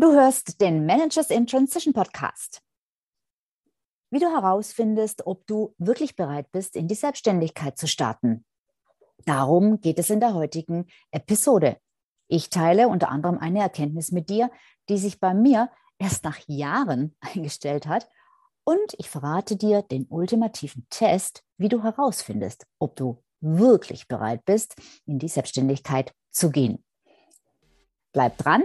Du hörst den Managers in Transition Podcast. Wie du herausfindest, ob du wirklich bereit bist, in die Selbstständigkeit zu starten. Darum geht es in der heutigen Episode. Ich teile unter anderem eine Erkenntnis mit dir, die sich bei mir erst nach Jahren eingestellt hat. Und ich verrate dir den ultimativen Test, wie du herausfindest, ob du wirklich bereit bist, in die Selbstständigkeit zu gehen. Bleib dran,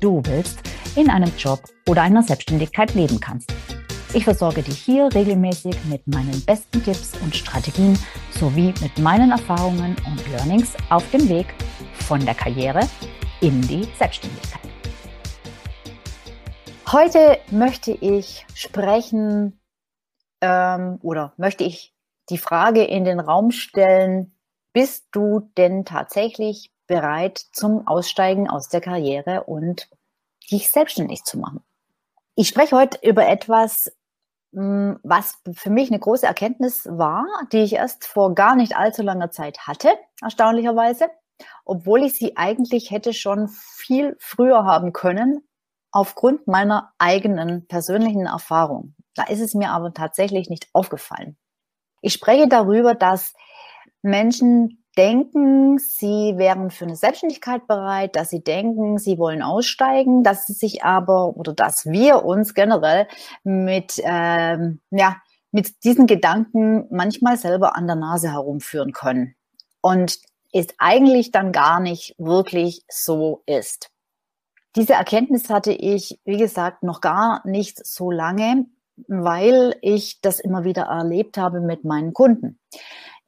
du willst, in einem Job oder einer Selbstständigkeit leben kannst. Ich versorge dich hier regelmäßig mit meinen besten Tipps und Strategien sowie mit meinen Erfahrungen und Learnings auf dem Weg von der Karriere in die Selbstständigkeit. Heute möchte ich sprechen ähm, oder möchte ich die Frage in den Raum stellen, bist du denn tatsächlich bereit zum Aussteigen aus der Karriere und dich selbstständig zu machen. Ich spreche heute über etwas, hm, was für mich eine große Erkenntnis war, die ich erst vor gar nicht allzu langer Zeit hatte, erstaunlicherweise, obwohl ich sie eigentlich hätte schon viel früher haben können, aufgrund meiner eigenen persönlichen Erfahrung. Da ist es mir aber tatsächlich nicht aufgefallen. Ich spreche darüber, dass Menschen denken, sie wären für eine Selbstständigkeit bereit, dass sie denken, sie wollen aussteigen, dass sie sich aber oder dass wir uns generell mit, ähm, ja, mit diesen Gedanken manchmal selber an der Nase herumführen können. Und ist eigentlich dann gar nicht wirklich so ist. Diese Erkenntnis hatte ich, wie gesagt, noch gar nicht so lange, weil ich das immer wieder erlebt habe mit meinen Kunden.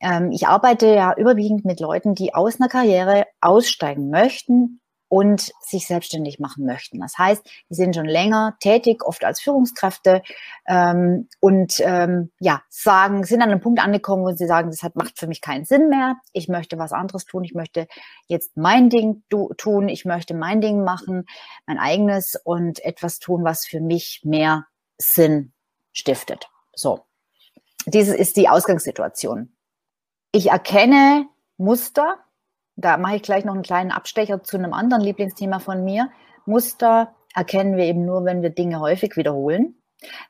Ähm, ich arbeite ja überwiegend mit Leuten, die aus einer Karriere aussteigen möchten und sich selbstständig machen möchten. Das heißt, die sind schon länger tätig, oft als Führungskräfte ähm, und ähm, ja sagen, sind an einem Punkt angekommen, wo sie sagen, das hat, macht für mich keinen Sinn mehr. Ich möchte was anderes tun. Ich möchte jetzt mein Ding tun. Ich möchte mein Ding machen, mein eigenes und etwas tun, was für mich mehr Sinn stiftet. So, diese ist die Ausgangssituation. Ich erkenne Muster. Da mache ich gleich noch einen kleinen Abstecher zu einem anderen Lieblingsthema von mir. Muster erkennen wir eben nur, wenn wir Dinge häufig wiederholen.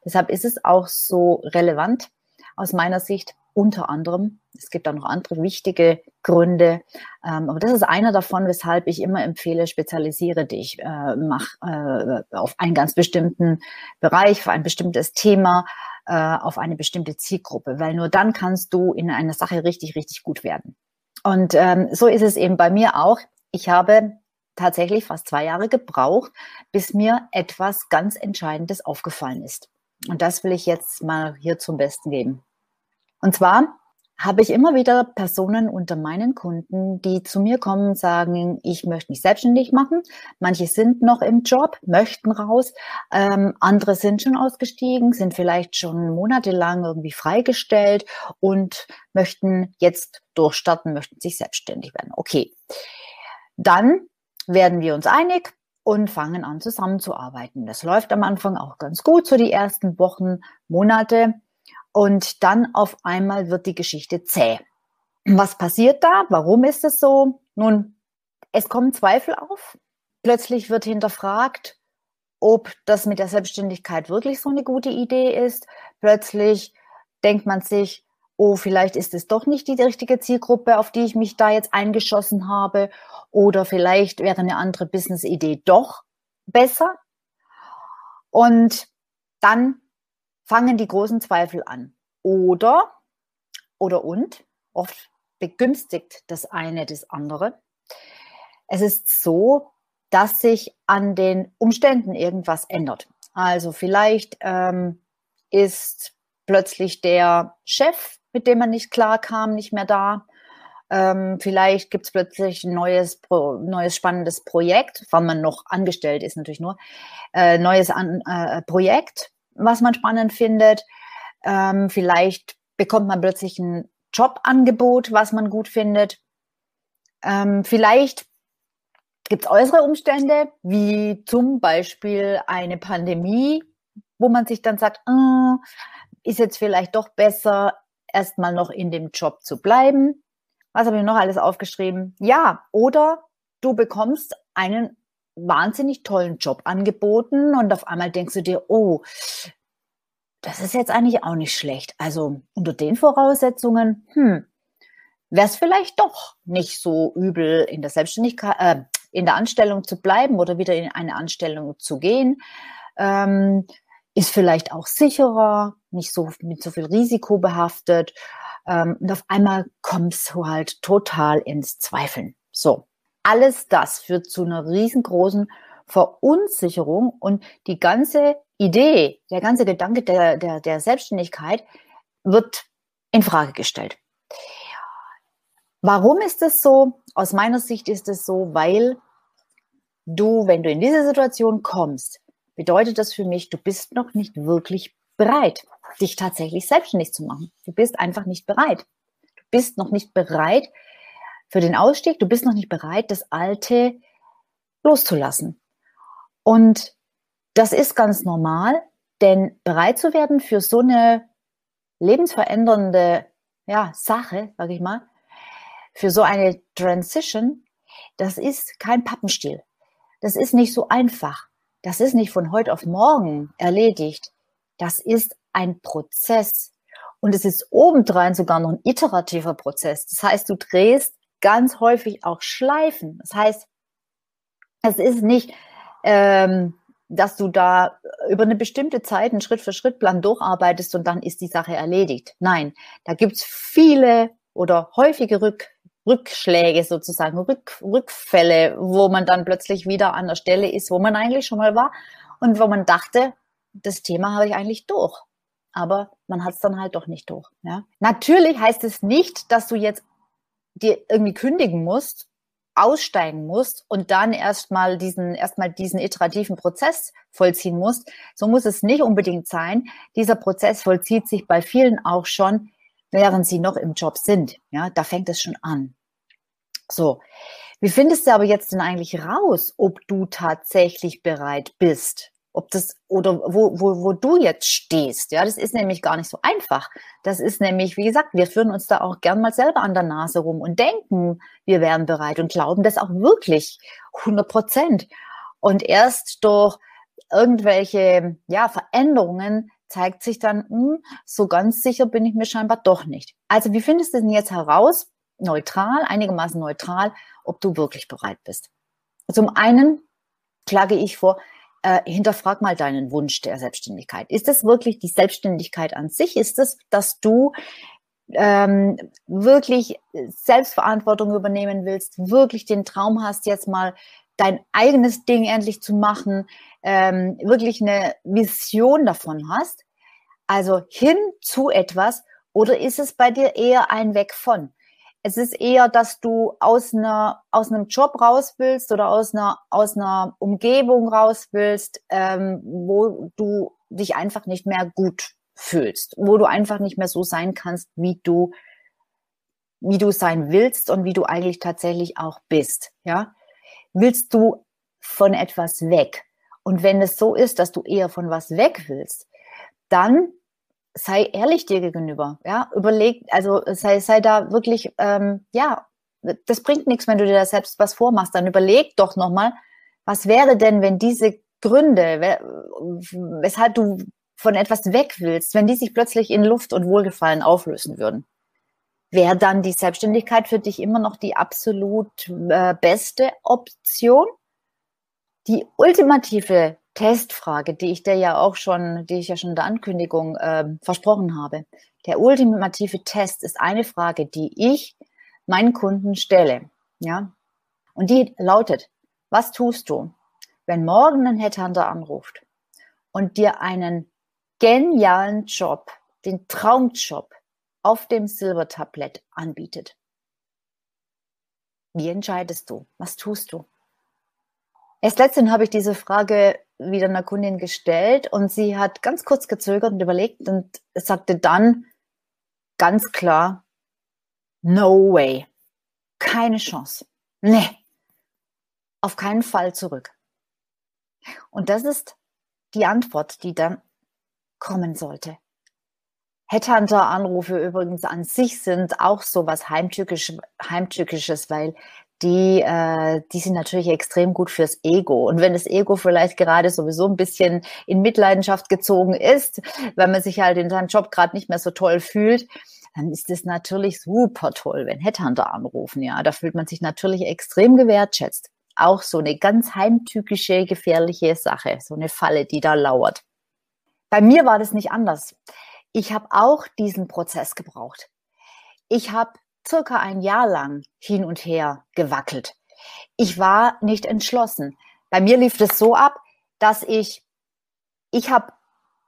Deshalb ist es auch so relevant aus meiner Sicht unter anderem. Es gibt auch noch andere wichtige Gründe, ähm, aber das ist einer davon, weshalb ich immer empfehle, spezialisiere dich, äh, mach äh, auf einen ganz bestimmten Bereich, für ein bestimmtes Thema, äh, auf eine bestimmte Zielgruppe, weil nur dann kannst du in einer Sache richtig, richtig gut werden. Und ähm, so ist es eben bei mir auch. Ich habe tatsächlich fast zwei Jahre gebraucht, bis mir etwas ganz Entscheidendes aufgefallen ist. Und das will ich jetzt mal hier zum Besten geben. Und zwar habe ich immer wieder Personen unter meinen Kunden, die zu mir kommen und sagen, ich möchte mich selbstständig machen. Manche sind noch im Job, möchten raus. Ähm, andere sind schon ausgestiegen, sind vielleicht schon monatelang irgendwie freigestellt und möchten jetzt durchstarten, möchten sich selbstständig werden. Okay. Dann werden wir uns einig und fangen an zusammenzuarbeiten. Das läuft am Anfang auch ganz gut, so die ersten Wochen, Monate. Und dann auf einmal wird die Geschichte zäh. Was passiert da? Warum ist es so? Nun, es kommen Zweifel auf. Plötzlich wird hinterfragt, ob das mit der Selbstständigkeit wirklich so eine gute Idee ist. Plötzlich denkt man sich, oh, vielleicht ist es doch nicht die richtige Zielgruppe, auf die ich mich da jetzt eingeschossen habe. Oder vielleicht wäre eine andere Business-Idee doch besser. Und dann fangen die großen Zweifel an. Oder, oder und, oft begünstigt das eine das andere. Es ist so, dass sich an den Umständen irgendwas ändert. Also vielleicht ähm, ist plötzlich der Chef, mit dem man nicht klar kam, nicht mehr da. Ähm, vielleicht gibt es plötzlich ein neues, neues spannendes Projekt, weil man noch angestellt ist natürlich nur, äh, neues An äh, Projekt, was man spannend findet. Ähm, vielleicht bekommt man plötzlich ein Jobangebot, was man gut findet. Ähm, vielleicht gibt es äußere Umstände, wie zum Beispiel eine Pandemie, wo man sich dann sagt, oh, ist jetzt vielleicht doch besser, erstmal noch in dem Job zu bleiben. Was habe ich noch alles aufgeschrieben? Ja, oder du bekommst einen wahnsinnig tollen Job angeboten und auf einmal denkst du dir, oh, das ist jetzt eigentlich auch nicht schlecht. Also unter den Voraussetzungen, hm, wäre es vielleicht doch nicht so übel, in der Selbstständigkeit, äh, in der Anstellung zu bleiben oder wieder in eine Anstellung zu gehen. Ähm, ist vielleicht auch sicherer, nicht so mit so viel Risiko behaftet. Ähm, und auf einmal kommst du halt total ins Zweifeln. So, alles das führt zu einer riesengroßen Verunsicherung und die ganze Idee, der ganze Gedanke der, der, der Selbstständigkeit wird in Frage gestellt. Warum ist das so? Aus meiner Sicht ist es so, weil du, wenn du in diese Situation kommst, bedeutet das für mich, du bist noch nicht wirklich bereit, dich tatsächlich selbstständig zu machen. Du bist einfach nicht bereit. Du bist noch nicht bereit für den Ausstieg. Du bist noch nicht bereit, das Alte loszulassen. Und das ist ganz normal, denn bereit zu werden für so eine lebensverändernde ja, Sache, sage ich mal, für so eine Transition, das ist kein Pappenstiel. Das ist nicht so einfach. Das ist nicht von heute auf morgen erledigt. Das ist ein Prozess. Und es ist obendrein sogar noch ein iterativer Prozess. Das heißt, du drehst ganz häufig auch Schleifen. Das heißt, es ist nicht, ähm, dass du da über eine bestimmte Zeit einen Schritt-für-Schritt-Plan durcharbeitest und dann ist die Sache erledigt. Nein, da gibt's viele oder häufige Rück Rückschläge sozusagen, Rück, Rückfälle, wo man dann plötzlich wieder an der Stelle ist, wo man eigentlich schon mal war und wo man dachte, das Thema habe ich eigentlich durch. Aber man hat es dann halt doch nicht durch. Ja? Natürlich heißt es nicht, dass du jetzt dir irgendwie kündigen musst, aussteigen musst und dann erstmal diesen, erstmal diesen iterativen Prozess vollziehen musst. So muss es nicht unbedingt sein. Dieser Prozess vollzieht sich bei vielen auch schon, während sie noch im Job sind. Ja, da fängt es schon an. So. Wie findest du aber jetzt denn eigentlich raus, ob du tatsächlich bereit bist? Ob das oder wo, wo, wo du jetzt stehst, ja, das ist nämlich gar nicht so einfach. Das ist nämlich, wie gesagt, wir führen uns da auch gern mal selber an der Nase rum und denken, wir wären bereit und glauben das auch wirklich 100 Prozent. Und erst durch irgendwelche ja, Veränderungen zeigt sich dann, hm, so ganz sicher bin ich mir scheinbar doch nicht. Also wie findest du denn jetzt heraus, neutral, einigermaßen neutral, ob du wirklich bereit bist? Zum einen schlage ich vor, äh, hinterfrag mal deinen Wunsch der Selbstständigkeit. Ist es wirklich die Selbstständigkeit an sich? Ist es, dass du ähm, wirklich Selbstverantwortung übernehmen willst, wirklich den Traum hast, jetzt mal dein eigenes Ding endlich zu machen, ähm, wirklich eine Vision davon hast, also hin zu etwas, oder ist es bei dir eher ein Weg von? Es ist eher, dass du aus einer aus einem Job raus willst oder aus einer aus einer Umgebung raus willst, ähm, wo du dich einfach nicht mehr gut fühlst, wo du einfach nicht mehr so sein kannst, wie du wie du sein willst und wie du eigentlich tatsächlich auch bist, ja? Willst du von etwas weg? Und wenn es so ist, dass du eher von was weg willst, dann sei ehrlich dir gegenüber, ja, überleg, also sei, sei da wirklich, ähm, ja, das bringt nichts, wenn du dir da selbst was vormachst, dann überleg doch nochmal, was wäre denn, wenn diese Gründe, weshalb du von etwas weg willst, wenn die sich plötzlich in Luft und Wohlgefallen auflösen würden? Wäre dann die Selbstständigkeit für dich immer noch die absolut äh, beste Option? Die ultimative Testfrage, die ich dir ja auch schon, die ich ja schon in der Ankündigung äh, versprochen habe. Der ultimative Test ist eine Frage, die ich meinen Kunden stelle. Ja? Und die lautet, was tust du, wenn morgen ein Headhunter anruft und dir einen genialen Job, den Traumjob auf dem Silbertablett anbietet? Wie entscheidest du? Was tust du? Erst letztens habe ich diese Frage wieder einer Kundin gestellt und sie hat ganz kurz gezögert und überlegt und sagte dann ganz klar, no way, keine Chance, nee, auf keinen Fall zurück. Und das ist die Antwort, die dann kommen sollte. Headhunter-Anrufe übrigens an sich sind auch so was Heimtückisch, Heimtückisches, weil die, äh, die sind natürlich extrem gut fürs Ego. Und wenn das Ego vielleicht gerade sowieso ein bisschen in Mitleidenschaft gezogen ist, weil man sich halt in seinem Job gerade nicht mehr so toll fühlt, dann ist es natürlich super toll, wenn Headhunter anrufen. Ja, da fühlt man sich natürlich extrem gewertschätzt. Auch so eine ganz heimtückische, gefährliche Sache, so eine Falle, die da lauert. Bei mir war das nicht anders. Ich habe auch diesen Prozess gebraucht. Ich habe circa ein Jahr lang hin und her gewackelt. Ich war nicht entschlossen. Bei mir lief das so ab, dass ich, ich habe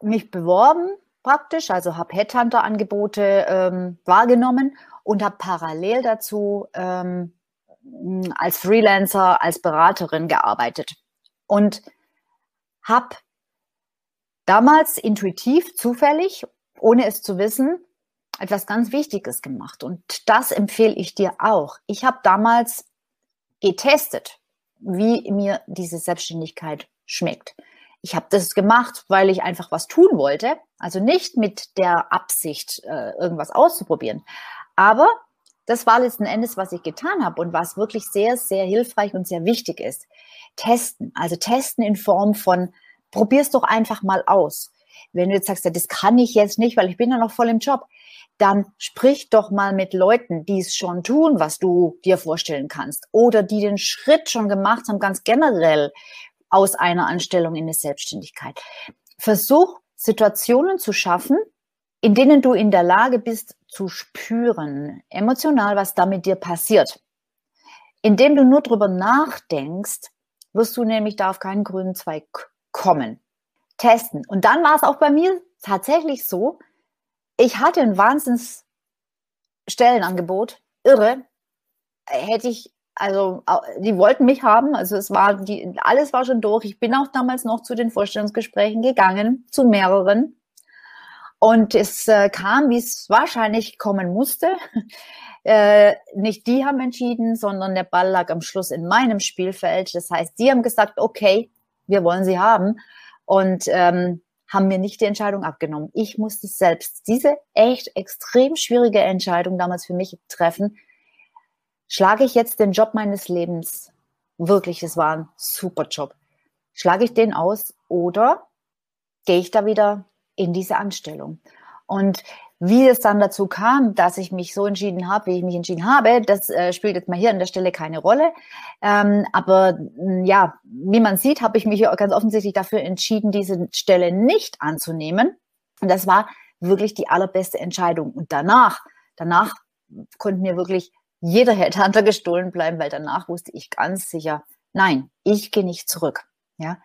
mich beworben praktisch, also habe Headhunter-Angebote ähm, wahrgenommen und habe parallel dazu ähm, als Freelancer, als Beraterin gearbeitet und habe damals intuitiv, zufällig, ohne es zu wissen, etwas ganz Wichtiges gemacht. Und das empfehle ich dir auch. Ich habe damals getestet, wie mir diese Selbstständigkeit schmeckt. Ich habe das gemacht, weil ich einfach was tun wollte. Also nicht mit der Absicht, äh, irgendwas auszuprobieren. Aber das war letzten Endes, was ich getan habe und was wirklich sehr, sehr hilfreich und sehr wichtig ist. Testen. Also testen in Form von, probier's doch einfach mal aus. Wenn du jetzt sagst, ja, das kann ich jetzt nicht, weil ich bin ja noch voll im Job, dann sprich doch mal mit Leuten, die es schon tun, was du dir vorstellen kannst oder die den Schritt schon gemacht haben, ganz generell aus einer Anstellung in eine Selbstständigkeit. Versuch Situationen zu schaffen, in denen du in der Lage bist zu spüren, emotional, was da mit dir passiert. Indem du nur drüber nachdenkst, wirst du nämlich da auf keinen grünen Zweig kommen. Testen. Und dann war es auch bei mir tatsächlich so, ich hatte ein Wahnsinns Stellenangebot, irre. Hätte ich, also die wollten mich haben, also es war, die, alles war schon durch. Ich bin auch damals noch zu den Vorstellungsgesprächen gegangen, zu mehreren. Und es äh, kam, wie es wahrscheinlich kommen musste. Äh, nicht die haben entschieden, sondern der Ball lag am Schluss in meinem Spielfeld. Das heißt, die haben gesagt, okay, wir wollen sie haben. Und ähm, haben mir nicht die Entscheidung abgenommen. Ich musste selbst diese echt extrem schwierige Entscheidung damals für mich treffen. Schlage ich jetzt den Job meines Lebens, wirklich, es war ein super Job, schlage ich den aus oder gehe ich da wieder in diese Anstellung? Und wie es dann dazu kam, dass ich mich so entschieden habe, wie ich mich entschieden habe, das äh, spielt jetzt mal hier an der Stelle keine Rolle. Ähm, aber mm, ja, wie man sieht, habe ich mich ganz offensichtlich dafür entschieden, diese Stelle nicht anzunehmen. Und das war wirklich die allerbeste Entscheidung. Und danach, danach konnte mir wirklich jeder Headhunter gestohlen bleiben, weil danach wusste ich ganz sicher, nein, ich gehe nicht zurück. Ja,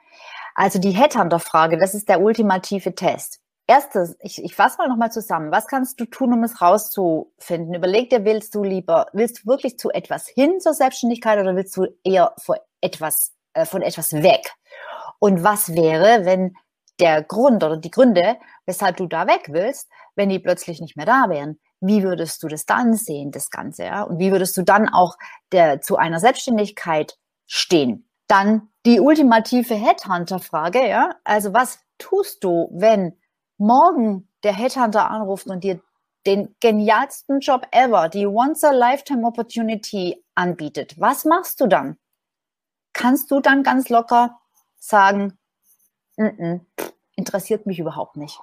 also die Headhunter-Frage, das ist der ultimative Test. Erstes, ich, ich fasse mal nochmal zusammen. Was kannst du tun, um es rauszufinden? Überleg dir, willst du lieber, willst du wirklich zu etwas hin zur Selbstständigkeit oder willst du eher vor etwas, äh, von etwas weg? Und was wäre, wenn der Grund oder die Gründe, weshalb du da weg willst, wenn die plötzlich nicht mehr da wären? Wie würdest du das dann sehen, das Ganze? Ja? Und wie würdest du dann auch der, zu einer Selbstständigkeit stehen? Dann die ultimative Headhunter-Frage, ja. Also was tust du, wenn morgen der Headhunter anruft und dir den genialsten Job ever, die Once-a-Lifetime-Opportunity anbietet, was machst du dann? Kannst du dann ganz locker sagen, N -n, interessiert mich überhaupt nicht.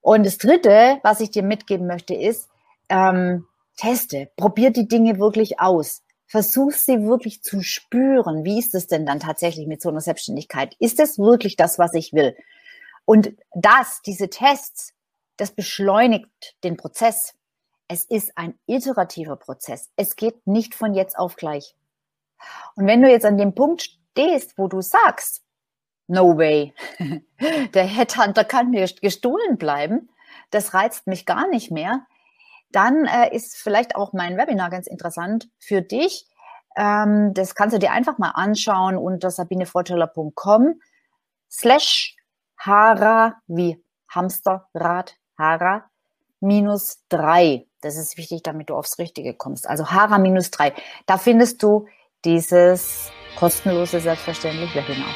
Und das Dritte, was ich dir mitgeben möchte, ist, ähm, teste, probier die Dinge wirklich aus. Versuch sie wirklich zu spüren. Wie ist es denn dann tatsächlich mit so einer Selbstständigkeit? Ist es wirklich das, was ich will? Und das, diese Tests, das beschleunigt den Prozess. Es ist ein iterativer Prozess. Es geht nicht von jetzt auf gleich. Und wenn du jetzt an dem Punkt stehst, wo du sagst, no way, der Headhunter kann mir gestohlen bleiben, das reizt mich gar nicht mehr, dann äh, ist vielleicht auch mein Webinar ganz interessant für dich. Ähm, das kannst du dir einfach mal anschauen unter sabinevorteller.com slash hara wie Hamsterrad hara minus drei. Das ist wichtig, damit du aufs Richtige kommst. Also hara minus drei. Da findest du dieses kostenlose, selbstverständlich Webinar.